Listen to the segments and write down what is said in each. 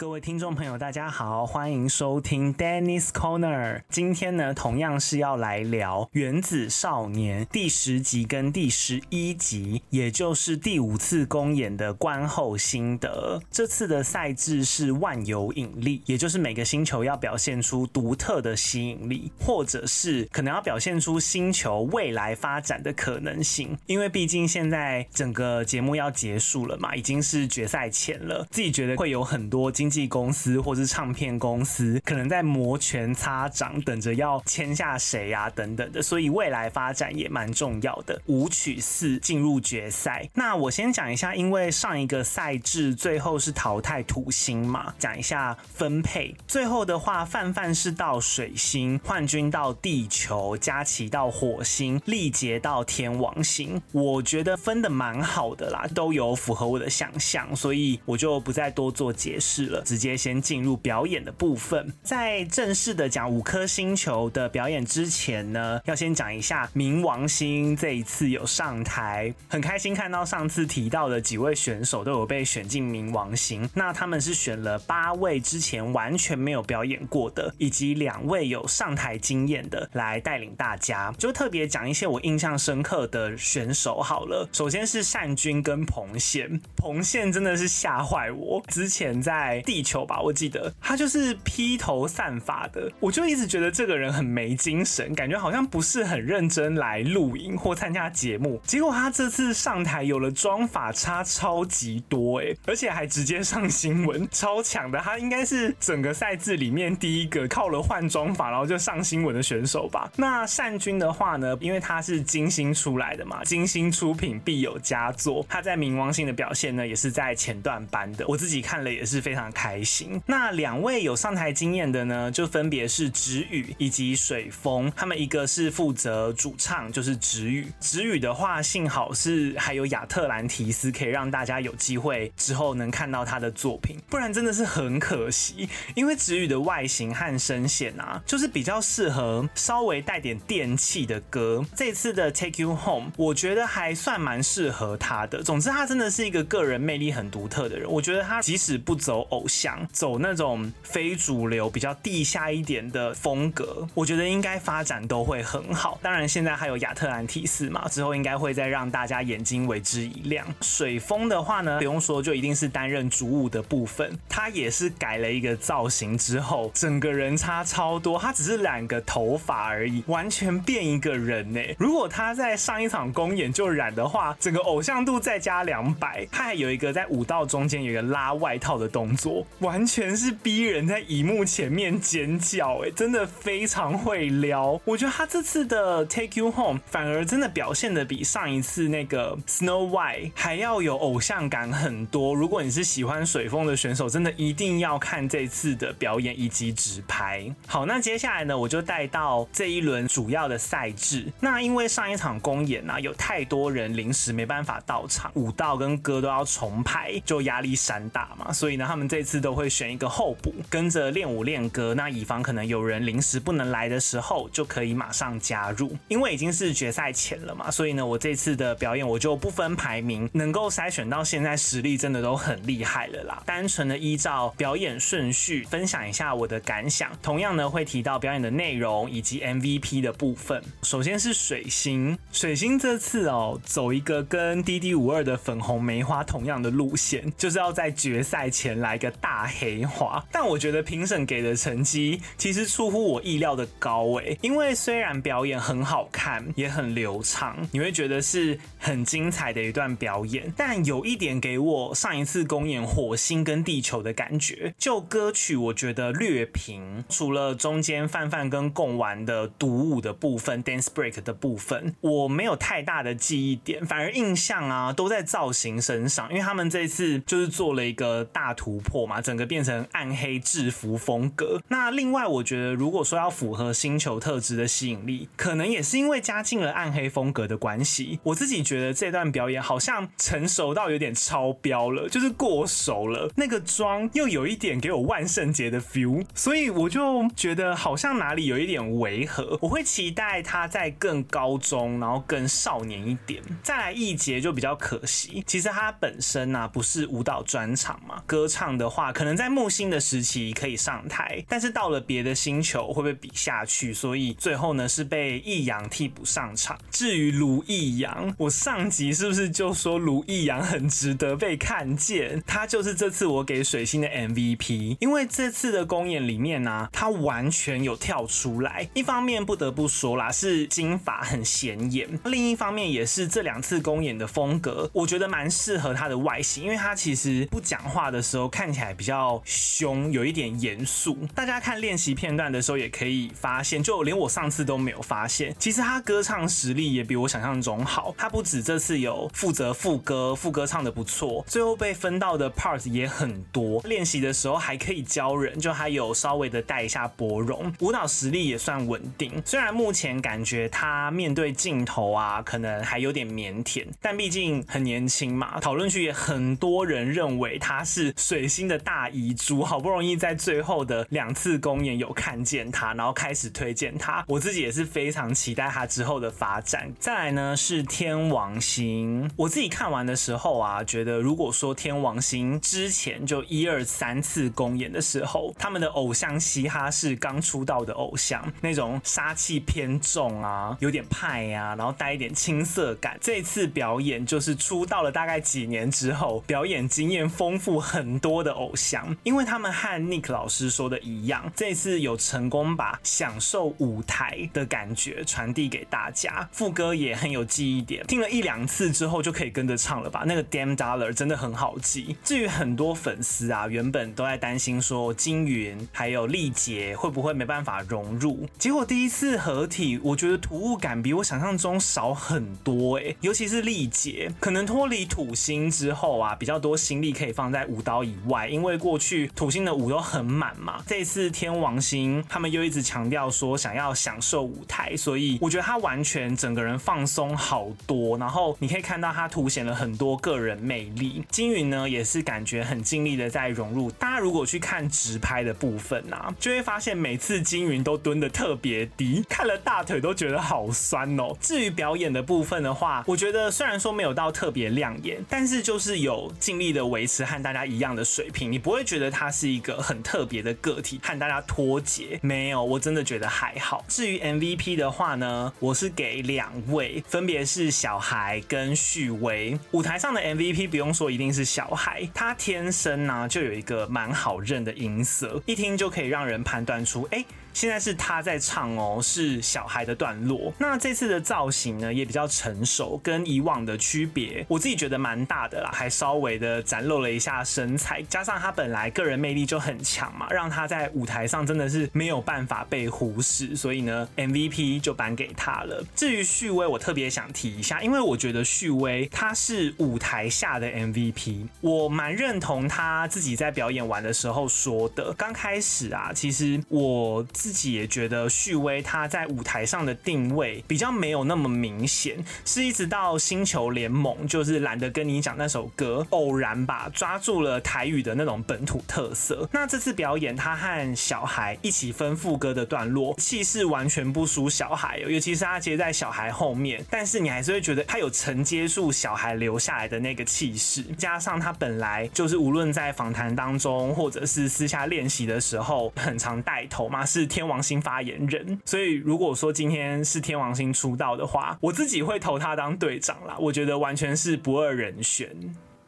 各位听众朋友，大家好，欢迎收听 Dennis Corner。今天呢，同样是要来聊《原子少年》第十集跟第十一集，也就是第五次公演的观后心得。这次的赛制是万有引力，也就是每个星球要表现出独特的吸引力，或者是可能要表现出星球未来发展的可能性。因为毕竟现在整个节目要结束了嘛，已经是决赛前了，自己觉得会有很多经经纪公司或是唱片公司可能在摩拳擦掌，等着要签下谁啊等等的，所以未来发展也蛮重要的。舞曲四进入决赛，那我先讲一下，因为上一个赛制最后是淘汰土星嘛，讲一下分配。最后的话，范范是到水星，幻君到地球，佳琪到火星，力杰到天王星。我觉得分的蛮好的啦，都有符合我的想象，所以我就不再多做解释了。直接先进入表演的部分，在正式的讲五颗星球的表演之前呢，要先讲一下冥王星这一次有上台，很开心看到上次提到的几位选手都有被选进冥王星。那他们是选了八位之前完全没有表演过的，以及两位有上台经验的来带领大家，就特别讲一些我印象深刻的选手好了。首先是善君跟彭宪，彭宪真的是吓坏我，之前在。地球吧，我记得他就是披头散发的，我就一直觉得这个人很没精神，感觉好像不是很认真来录影或参加节目。结果他这次上台有了妆发差超级多诶，而且还直接上新闻，超强的。他应该是整个赛制里面第一个靠了换妆发然后就上新闻的选手吧。那善君的话呢，因为他是金星出来的嘛，金星出品必有佳作。他在冥王星的表现呢，也是在前段班的，我自己看了也是非常。开心。那两位有上台经验的呢，就分别是直宇以及水风。他们一个是负责主唱，就是直宇。直宇的话，幸好是还有亚特兰提斯，可以让大家有机会之后能看到他的作品。不然真的是很可惜，因为直宇的外形和声线啊，就是比较适合稍微带点电器的歌。这次的 Take You Home，我觉得还算蛮适合他的。总之，他真的是一个个人魅力很独特的人。我觉得他即使不走偶。想走那种非主流、比较地下一点的风格，我觉得应该发展都会很好。当然，现在还有亚特兰提斯嘛，之后应该会再让大家眼睛为之一亮。水风的话呢，不用说，就一定是担任主舞的部分。他也是改了一个造型之后，整个人差超多。他只是染个头发而已，完全变一个人呢。如果他在上一场公演就染的话，整个偶像度再加两百。他还有一个在舞蹈中间有一个拉外套的动作。完全是逼人在荧幕前面尖叫，哎，真的非常会撩。我觉得他这次的 Take You Home 反而真的表现得比上一次那个 Snow White 还要有偶像感很多。如果你是喜欢水风的选手，真的一定要看这次的表演以及直拍。好，那接下来呢，我就带到这一轮主要的赛制。那因为上一场公演呢、啊，有太多人临时没办法到场，舞蹈跟歌都要重排，就压力山大嘛。所以呢，他们这次。次都会选一个候补，跟着练舞练歌。那以防可能有人临时不能来的时候，就可以马上加入。因为已经是决赛前了嘛，所以呢，我这次的表演我就不分排名，能够筛选到现在实力真的都很厉害了啦。单纯的依照表演顺序分享一下我的感想，同样呢会提到表演的内容以及 MVP 的部分。首先是水星，水星这次哦走一个跟 DD52 的粉红梅花同样的路线，就是要在决赛前来个。大黑话，但我觉得评审给的成绩其实出乎我意料的高诶，因为虽然表演很好看，也很流畅，你会觉得是很精彩的一段表演，但有一点给我上一次公演火星跟地球的感觉，就歌曲我觉得略平，除了中间范范跟贡丸的独舞的部分，dance break 的部分，我没有太大的记忆点，反而印象啊都在造型身上，因为他们这次就是做了一个大突破。嘛整个变成暗黑制服风格。那另外，我觉得如果说要符合星球特质的吸引力，可能也是因为加进了暗黑风格的关系。我自己觉得这段表演好像成熟到有点超标了，就是过熟了。那个妆又有一点给我万圣节的 feel，所以我就觉得好像哪里有一点违和。我会期待他在更高中，然后更少年一点。再来一节就比较可惜，其实他本身呢、不是舞蹈专场嘛，歌唱的。话，可能在木星的时期可以上台，但是到了别的星球会不会比下去？所以最后呢是被易阳替补上场。至于卢易阳，我上集是不是就说卢易阳很值得被看见？他就是这次我给水星的 MVP，因为这次的公演里面呢、他完全有跳出来。一方面不得不说啦，是金发很显眼；另一方面也是这两次公演的风格，我觉得蛮适合他的外形，因为他其实不讲话的时候看起来比较凶，有一点严肃。大家看练习片段的时候也可以发现，就连我上次都没有发现，其实他歌唱实力也比我想象中好。他不止这次有负责副歌，副歌唱的不错，最后被分到的 part 也很多。练习的时候还可以教人，就还有稍微的带一下波容，舞蹈实力也算稳定。虽然目前感觉他面对镜头啊，可能还有点腼腆，但毕竟很年轻嘛。讨论区也很多人认为他是水星的大遗珠，好不容易在最后的两次公演有看见他，然后开始推荐他。我自己也是非常期待他之后的发展。再来呢是天王星，我自己看完的时候啊，觉得如果说天王星之前就一二三次公演的时候，他们的偶像嘻哈是刚出道的偶像，那种杀气偏重啊，有点派呀、啊，然后带一点青涩感。这次表演就是出道了大概几年之后，表演经验丰富很多的偶像，因为他们和 Nick 老师说的一样，这次有成功把享受舞台的感觉传递给大家。副歌也很有记忆点，听了一两次之后就可以跟着唱了吧？那个 Damn Dollar 真的很好记。至于很多粉丝啊，原本都在担心说金云还有力杰会不会没办法融入，结果第一次合体，我觉得突兀感比我想象中少很多哎、尤其是力杰，可能脱离土星之后啊，比较多心力可以放在舞蹈以外，因为过去土星的舞都很满嘛。这次天王星他们又一直强调说想要享受舞台，所以我觉得他完全整个人放松好多，然后你可以看到他凸显了很多个人魅力。金云呢也是感觉很尽力的在融入。大家如果去看直拍的部分啊，就会发现每次金云都蹲的特别低，看了大腿都觉得好酸哦。至于表演的部分的话，我觉得虽然说没有到特别亮眼，但是就是有尽力的维持和大家一样的水你不会觉得他是一个很特别的个体，和大家脱节。没有，我真的觉得还好。至于 MVP 的话呢，我是给两位，分别是小孩跟旭威。舞台上的 MVP 不用说，一定是小孩，他天生呢、就有一个蛮好认的音色，一听就可以让人判断出，哎、现在是他在唱哦，是小孩的段落。那这次的造型呢，也比较成熟，跟以往的区别，我自己觉得蛮大的啦，还稍微的展露了一下身材，加上他本来个人魅力就很强嘛，让他在舞台上真的是没有办法被忽视，所以呢，MVP 就颁给他了。至于旭威，我特别想提一下，因为我觉得旭威他是舞台下的 MVP，我蛮认同他自己在表演完的时候说的。刚开始啊，其实我。自自己也觉得旭威他在舞台上的定位比较没有那么明显，是一直到星球联盟，就是懒得跟你讲那首歌，偶然吧抓住了台语的那种本土特色。那这次表演他和小孩一起分副歌的段落，气势完全不输小孩，尤其是他接在小孩后面，但是你还是会觉得他有承接住小孩留下来的那个气势，加上他本来就是无论在访谈当中或者是私下练习的时候，很常带头嘛，是。天王星发言人，所以如果说今天是天王星出道的话，我自己会投他当队长啦。我觉得完全是不二人选。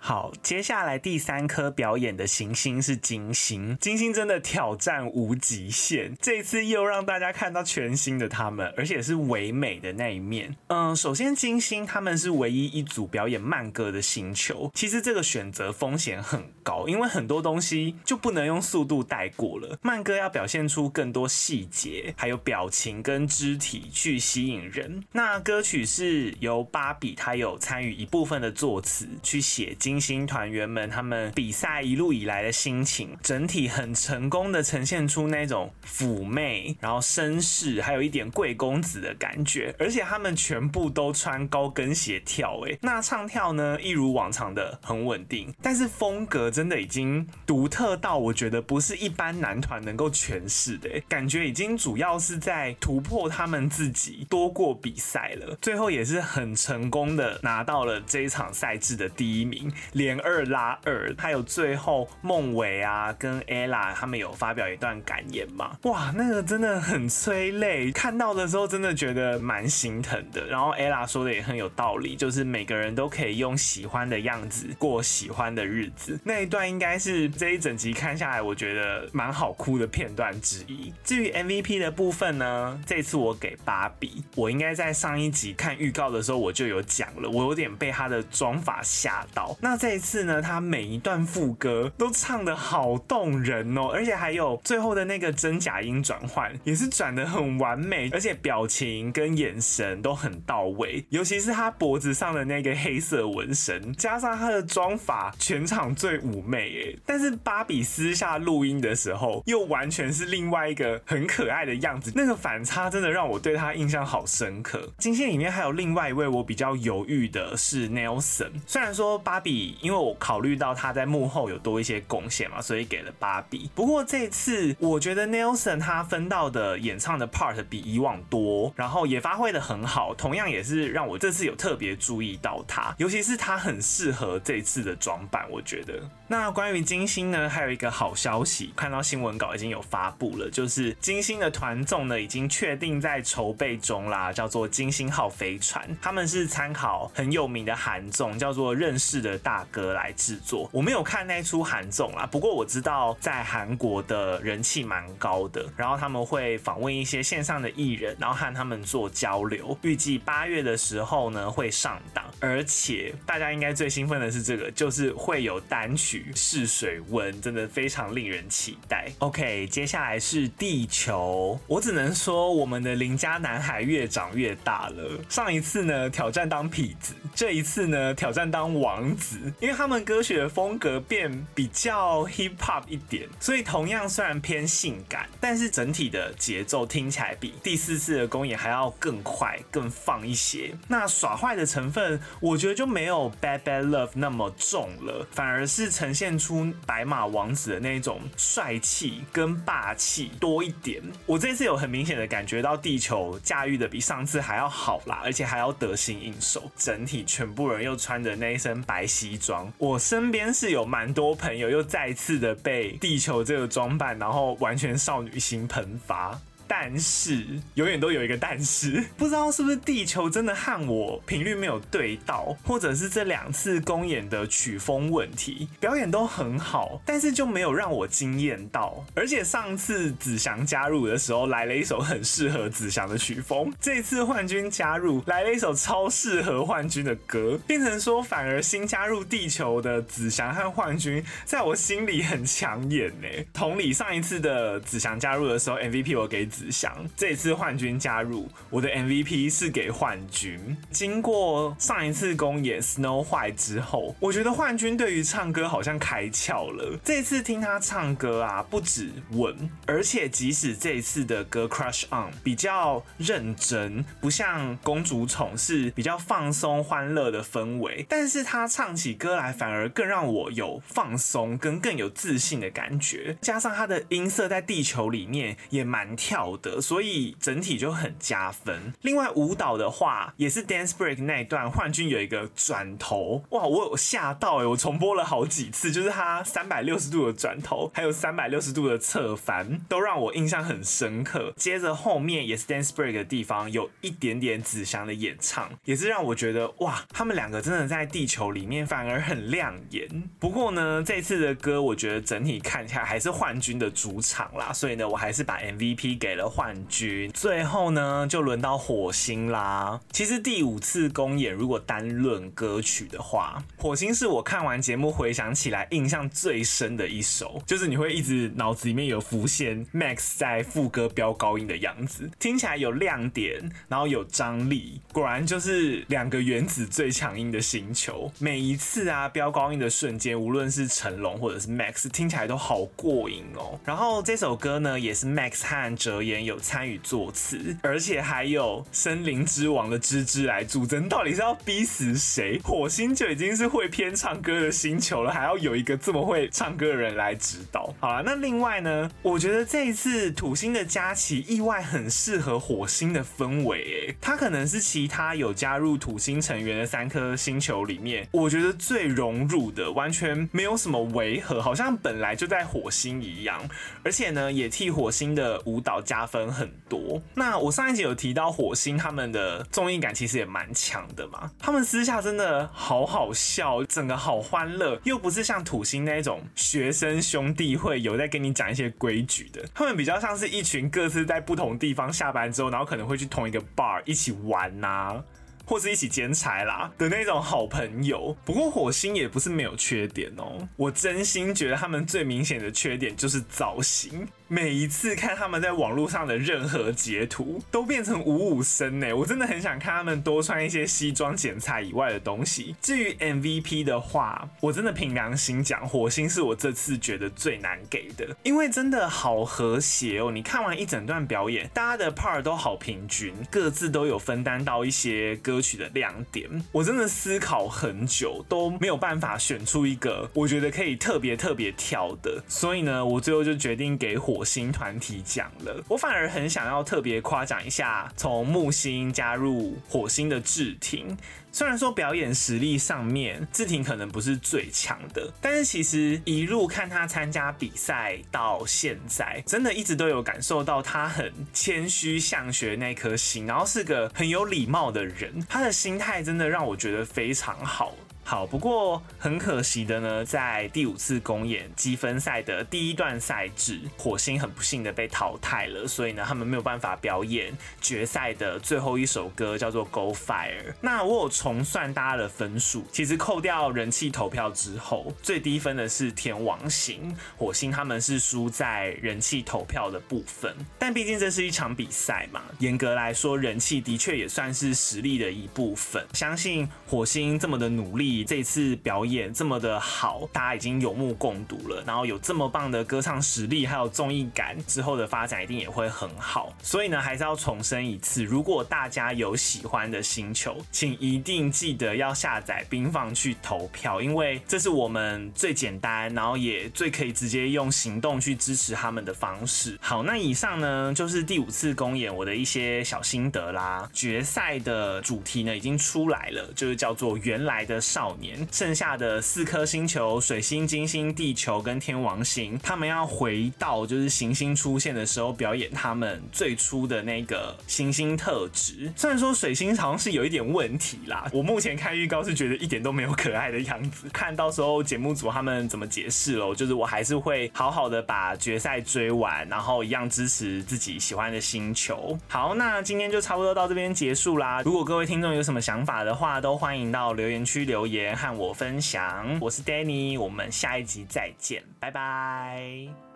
好，接下来第三颗表演的行星是金星。金星真的挑战无极限，这次又让大家看到全新的他们，而且是唯美的那一面。嗯，首先金星他们是唯一一组表演慢歌的星球，其实这个选择风险很高，因为很多东西就不能用速度带过了。慢歌要表现出更多细节，还有表情跟肢体去吸引人。那歌曲是由芭比他有参与一部分的作词去写金。明星团员们他们比赛一路以来的心情，整体很成功的呈现出那种妩媚，然后绅士，还有一点贵公子的感觉。而且他们全部都穿高跟鞋跳，诶，那唱跳呢，一如往常的很稳定，但是风格真的已经独特到我觉得不是一般男团能够诠释的，感觉已经主要是在突破他们自己多过比赛了。最后也是很成功的拿到了这一场赛制的第一名。连二拉二，还有最后孟伟啊跟 Ella 他们有发表一段感言嘛？哇，那个真的很催泪，看到的时候真的觉得蛮心疼的。然后 Ella 说的也很有道理，就是每个人都可以用喜欢的样子过喜欢的日子。那一段应该是这一整集看下来，我觉得蛮好哭的片段之一。至于 MVP 的部分呢，这次我给芭比。我应该在上一集看预告的时候我就有讲了，我有点被她的妆法吓到。那这一次呢，他每一段副歌都唱得好动人哦，而且还有最后的那个真假音转换也是转得很完美，而且表情跟眼神都很到位，尤其是他脖子上的那个黑色纹身，加上他的妆发，全场最妩媚诶。但是芭比私下录音的时候，又完全是另外一个很可爱的样子，那个反差真的让我对她印象好深刻。金星里面还有另外一位我比较犹豫的是 Nelson，虽然说芭比，因为我考虑到他在幕后有多一些贡献嘛，所以给了芭比。不过这次我觉得 Nelson 他分到的演唱的 part 比以往多，然后也发挥得很好，同样也是让我这次有特别注意到他，尤其是他很适合这次的装扮，我觉得。那关于金星呢，还有一个好消息，看到新闻稿已经有发布了，就是金星的团众呢已经确定在筹备中啦，叫做金星号飞船。他们是参考很有名的韩综，叫做《认识的大大哥》来制作。我没有看那出韩综啦，不过我知道在韩国的人气蛮高的。然后他们会访问一些线上的艺人，然后和他们做交流。预计八月的时候呢会上档，而且大家应该最兴奋的是这个，就是会有单曲。试水温真的非常令人期待。OK，接下来是地球。我只能说，我们的邻家男孩越长越大了。上一次呢，挑战当痞子；这一次呢，挑战当王子。因为他们歌曲的风格变比较 hip hop 一点，所以同样虽然偏性感，但是整体的节奏听起来比第四次的公演还要更快、更放一些。那耍坏的成分，我觉得就没有 Bad Bad Love 那么重了，反而是呈。现出白马王子的那种帅气跟霸气多一点。我这次有很明显的感觉到地球驾驭的比上次还要好啦，而且还要得心应手。整体全部人又穿着那一身白西装，我身边是有蛮多朋友又再次的被地球这个装扮，然后完全少女心喷发。但是永远都有一个但是，不知道是不是地球真的和我频率没有对到，或者是这两次公演的曲风问题，表演都很好，但是就没有让我惊艳到。而且上次子祥加入的时候来了一首很适合子祥的曲风，这次幻君加入来了一首超适合幻君的歌，变成说反而新加入地球的子祥和幻君在我心里很抢眼呢。同理，上一次的子祥加入的时候，MVP 我给子。子祥，这次幻君加入，我的 MVP 是给幻君。经过上一次公演 Snow White 之后，我觉得幻君对于唱歌好像开窍了。这次听他唱歌啊，不止稳，而且即使这次的歌 Crush On 比较认真，不像公主宠是比较放松欢乐的氛围，但是他唱起歌来反而更让我有放松跟更有自信的感觉。加上他的音色在地球里面也蛮跳的，所以整体就很加分。另外舞蹈的话，也是 Dance Break 那一段，幻君有一个转头，哇，我有吓到哎！我重播了好几次，就是他三百六十度的转头，还有三百六十度的侧翻，都让我印象很深刻。接着后面也是 Dance Break 的地方，有一点点子祥的演唱，也是让我觉得哇，他们两个真的在地球里面反而很亮眼。不过呢，这次的歌我觉得整体看起来还是幻君的主场啦，所以呢，我还是把 MVP 给了。幻君，最后呢就轮到火星啦。其实第五次公演，如果单论歌曲的话，火星是我看完节目回想起来印象最深的一首，就是你会一直脑子里面有浮现 Max 在副歌飙高音的样子，听起来有亮点，然后有张力，果然就是两个原子最强音的星球。每一次啊飙高音的瞬间，无论是成龙或者是 Max，听起来都好过瘾哦。然后这首歌呢，也是 Max 和哲。言有参与作词，而且还有森林之王的芝芝来助阵，到底是要逼死谁？火星就已经是会偏唱歌的星球了，还要有一个这么会唱歌的人来指导。好了，那另外呢，我觉得这一次土星的佳琪意外很适合火星的氛围，诶，他可能是其他有加入土星成员的三颗星球里面，我觉得最融入的，完全没有什么违和，好像本来就在火星一样，而且呢，也替火星的舞蹈加分很多。那我上一集有提到火星他们的综艺感其实也蛮强的嘛，他们私下真的好好笑，整个好欢乐，又不是像土星那种学生兄弟会有在跟你讲一些规矩的，他们比较像是一群各自在不同地方下班之后，然后可能会去同一个 bar 一起玩呐、啊。或是一起兼差啦的那种好朋友。不过火星也不是没有缺点哦，我真心觉得他们最明显的缺点就是造型。每一次看他们在网络上的任何截图，都变成五五身呢。我真的很想看他们多穿一些西装剪裁以外的东西。至于 MVP 的话，我真的凭良心讲，火星是我这次觉得最难给的，因为真的好和谐哦。你看完一整段表演，大家的 part 都好平均，各自都有分担到一些歌曲的亮点。我真的思考很久，都没有办法选出一个我觉得可以特别特别挑的。所以呢，我最后就决定给火。火星团体奖了，我反而很想要特别夸奖一下从木星加入火星的志廷。虽然说表演实力上面志廷可能不是最强的，但是其实一路看他参加比赛到现在，真的一直都有感受到他很谦虚向学那颗心，然后是个很有礼貌的人，他的心态真的让我觉得非常好。好，不过很可惜的呢，在第五次公演积分赛的第一段赛制，火星很不幸的被淘汰了，所以呢，他们没有办法表演决赛的最后一首歌，叫做《Go Fire》。那我有重算大家的分数，其实扣掉人气投票之后，最低分的是天王星，火星他们是输在人气投票的部分。但毕竟这是一场比赛嘛，严格来说，人气的确也算是实力的一部分。相信火星这么的努力。这次表演这么的好，大家已经有目共睹了。然后有这么棒的歌唱实力，还有综艺感，之后的发展一定也会很好。所以呢，还是要重申一次，如果大家有喜欢的星球，请一定记得要下载冰放去投票，因为这是我们最简单，然后也最可以直接用行动去支持他们的方式。好，那以上呢就是第五次公演我的一些小心得啦。决赛的主题呢已经出来了，就是叫做原来的少。少年，剩下的四颗星球——水星、金星、地球跟天王星，他们要回到就是行星出现的时候，表演他们最初的那个行星特质。虽然说水星好像是有一点问题啦，我目前看预告是觉得一点都没有可爱的样子。看到时候节目组他们怎么解释喽？就是我还是会好好的把决赛追完，然后一样支持自己喜欢的星球。好，那今天就差不多到这边结束啦。如果各位听众有什么想法的话，都欢迎到留言区留言。也和我分享，我是 Danny，我们下一集再见，拜拜。